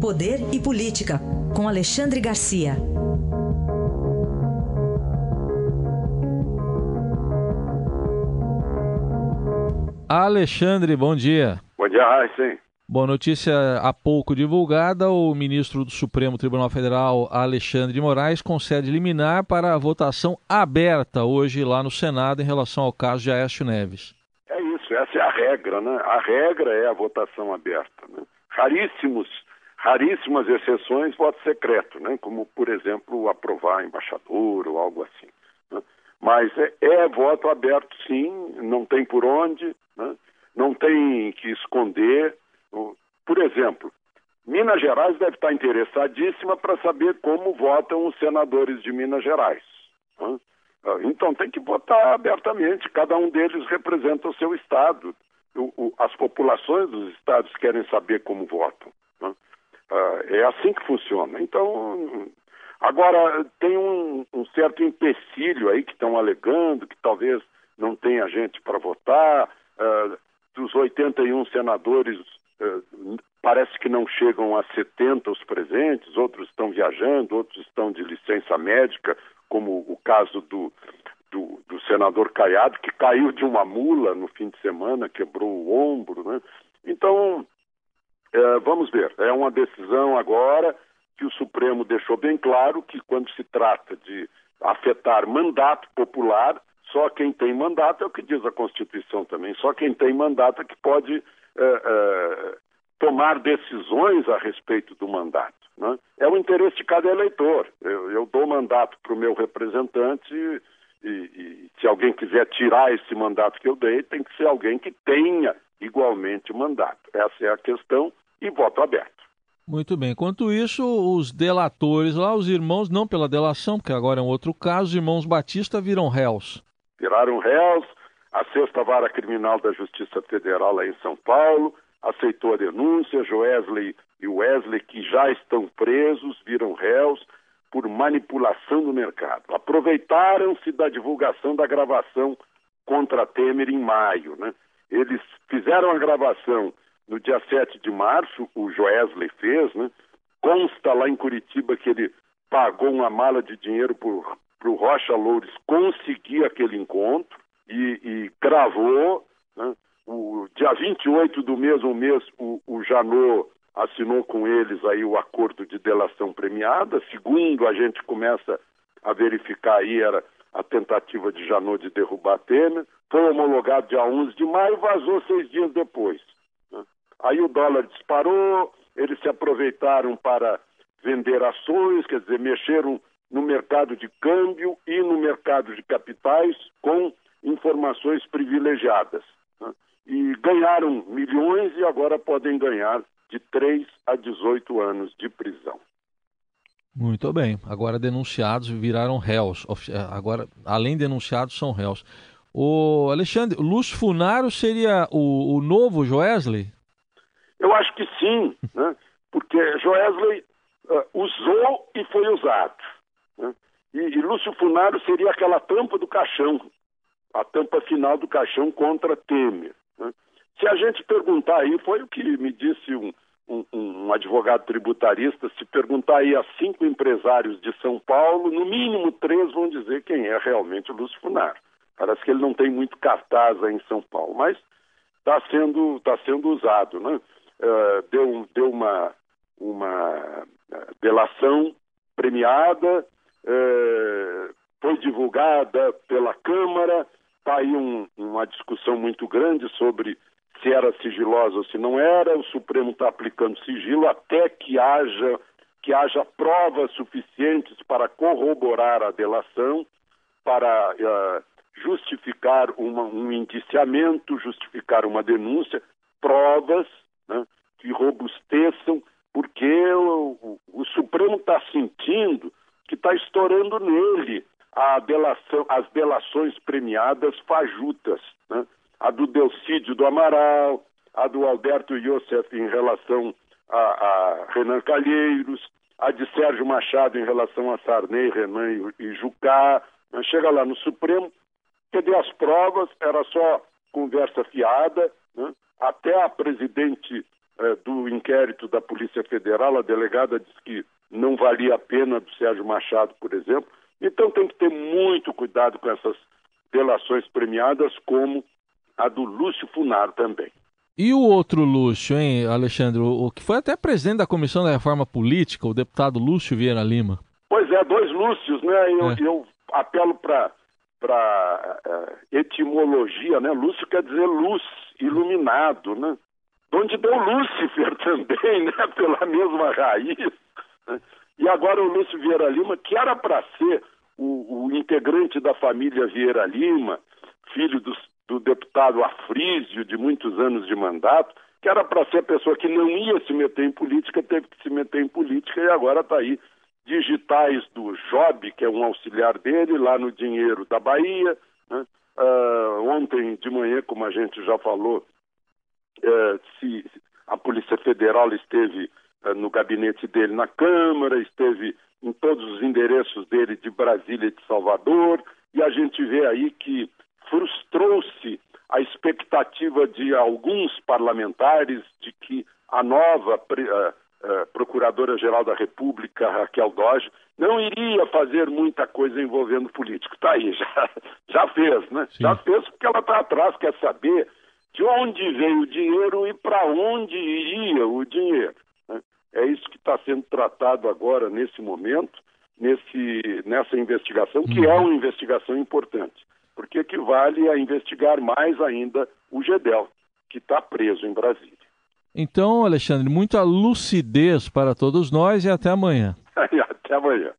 Poder e Política, com Alexandre Garcia. Alexandre, bom dia. Bom dia, sim. Boa notícia há pouco divulgada, o ministro do Supremo Tribunal Federal, Alexandre de Moraes, concede liminar para a votação aberta hoje lá no Senado em relação ao caso de Aécio Neves. É isso, essa é a regra, né? A regra é a votação aberta. Né? Raríssimos, raríssimas exceções, voto secreto, né? Como, por exemplo, aprovar embaixador ou algo assim. Né? Mas é, é, voto aberto, sim, não tem por onde, né? não tem que esconder. Por exemplo, Minas Gerais deve estar interessadíssima para saber como votam os senadores de Minas Gerais. Né? Então tem que votar abertamente, cada um deles representa o seu estado. O, o, as populações dos estados querem saber como votam. Né? Ah, é assim que funciona. Então, agora tem um, um certo empecilho aí que estão alegando que talvez não tenha gente para votar. Uh, dos 81 senadores, uh, parece que não chegam a 70 os presentes, outros estão viajando, outros estão de licença médica, como o caso do, do, do, senador Caiado, que caiu de uma mula no fim de semana, quebrou o ombro. Né? Então, é, vamos ver, é uma decisão agora que o Supremo deixou bem claro que quando se trata de afetar mandato popular, só quem tem mandato é o que diz a Constituição também, só quem tem mandato é que pode é, é, tomar decisões a respeito do mandato. Né? É o interesse de cada eleitor. Eu, eu dou mandato para o meu representante e, e, se alguém quiser tirar esse mandato que eu dei, tem que ser alguém que tenha igualmente o mandato. Essa é a questão e voto aberto. Muito bem. Enquanto isso, os delatores lá, os irmãos, não pela delação, porque agora é um outro caso, os irmãos Batista viram réus. Viraram réus. A sexta vara criminal da Justiça Federal lá em São Paulo aceitou a denúncia. Joesley e Wesley, que já estão presos, viram réus por manipulação do mercado. Aproveitaram-se da divulgação da gravação contra Temer em maio. Né? Eles fizeram a gravação no dia 7 de março, o Joesley fez, né? consta lá em Curitiba que ele pagou uma mala de dinheiro para o Rocha Loures conseguir aquele encontro e, e gravou. Né? O dia 28 do mesmo mês, o, o Janot assinou com eles aí o acordo de delação premiada. Segundo a gente começa a verificar aí, era a tentativa de Janot de derrubar Temer. Foi homologado dia 11 de maio vazou seis dias depois. Né? Aí o dólar disparou, eles se aproveitaram para vender ações, quer dizer, mexeram no mercado de câmbio e no mercado de capitais com informações privilegiadas. E ganharam milhões e agora podem ganhar de 3 a 18 anos de prisão. Muito bem. Agora denunciados viraram réus. Eh, agora, além de denunciados, são réus. O Alexandre, Lúcio Funaro seria o, o novo Joesley? Eu acho que sim, né? porque Joesley uh, usou e foi usado. Né? E, e Lúcio Funaro seria aquela tampa do caixão, a tampa final do caixão contra Temer. Né? Se a gente perguntar aí, foi o que me disse um, um, um, advogado tributarista, se perguntar aí a cinco empresários de São Paulo, no mínimo três vão dizer quem é realmente o Lúcio Funaro. Parece que ele não tem muito cartaz aí em São Paulo, mas está sendo, tá sendo usado. Né? Uh, deu, deu uma, uma eh, delação premiada, uh, foi divulgada pela Câmara, está aí um, uma discussão muito grande sobre se era sigilosa ou se não era. O Supremo está aplicando sigilo até que haja que haja provas suficientes para corroborar a delação, para uh, justificar uma, um indiciamento, justificar uma denúncia, provas né, que robusteçam, porque o, o, o Supremo está sentindo que está estourando nele delação, as delações premiadas fajutas. Né? a do Delcídio do Amaral, a do Alberto Iosef em relação a, a, Renan Calheiros, a de Sérgio Machado em relação a Sarney, Renan e, e Jucá. Chega lá no Supremo, cadê as provas? Era só conversa fiada. Né? Até a presidente eh, do inquérito da Polícia Federal, a delegada disse que não valia a pena do Sérgio Machado, por exemplo. Então tem que ter muito cuidado com essas delações premiadas, como a do Lúcio Funaro também. E o outro Lúcio, hein, Alexandre? O que foi até presidente da Comissão da Reforma Política, o deputado Lúcio Vieira Lima. Pois é, dois Lúcios, né? Eu, é. eu apelo para para uh, eh, etimologia, né? Lúcio quer dizer luz, iluminado, né? Onde deu Lúcifer também, né? Pela mesma raiz. E agora o Lúcio Vieira Lima, que era para ser o, o, integrante da família Vieira Lima, filho do, do deputado Afrísio, de muitos anos de mandato, que era para ser a pessoa que não ia se meter em política, teve que se meter em política e agora está aí digitais do Job, que é um auxiliar dele, lá no Dinheiro da Bahia. Né? Uh, ontem de manhã, como a gente já falou, uh, se a Polícia Federal esteve no gabinete dele na Câmara, esteve em todos os endereços dele de Brasília e de Salvador, e a gente vê aí que frustrou-se a expectativa de alguns parlamentares de que a nova uh, Procuradora-Geral da República, Raquel Doge, não iria fazer muita coisa envolvendo político. Está aí, já, já fez, né? Sim. Já fez porque ela está atrás, quer saber de onde veio o dinheiro e para onde iria o dinheiro. Né? É isso que está sendo tratado agora, nesse momento, nesse, nessa investigação, que é uma investigação importante, porque equivale a investigar mais ainda o GEDEL, que está preso em Brasília. Então, Alexandre, muita lucidez para todos nós e até amanhã. até amanhã.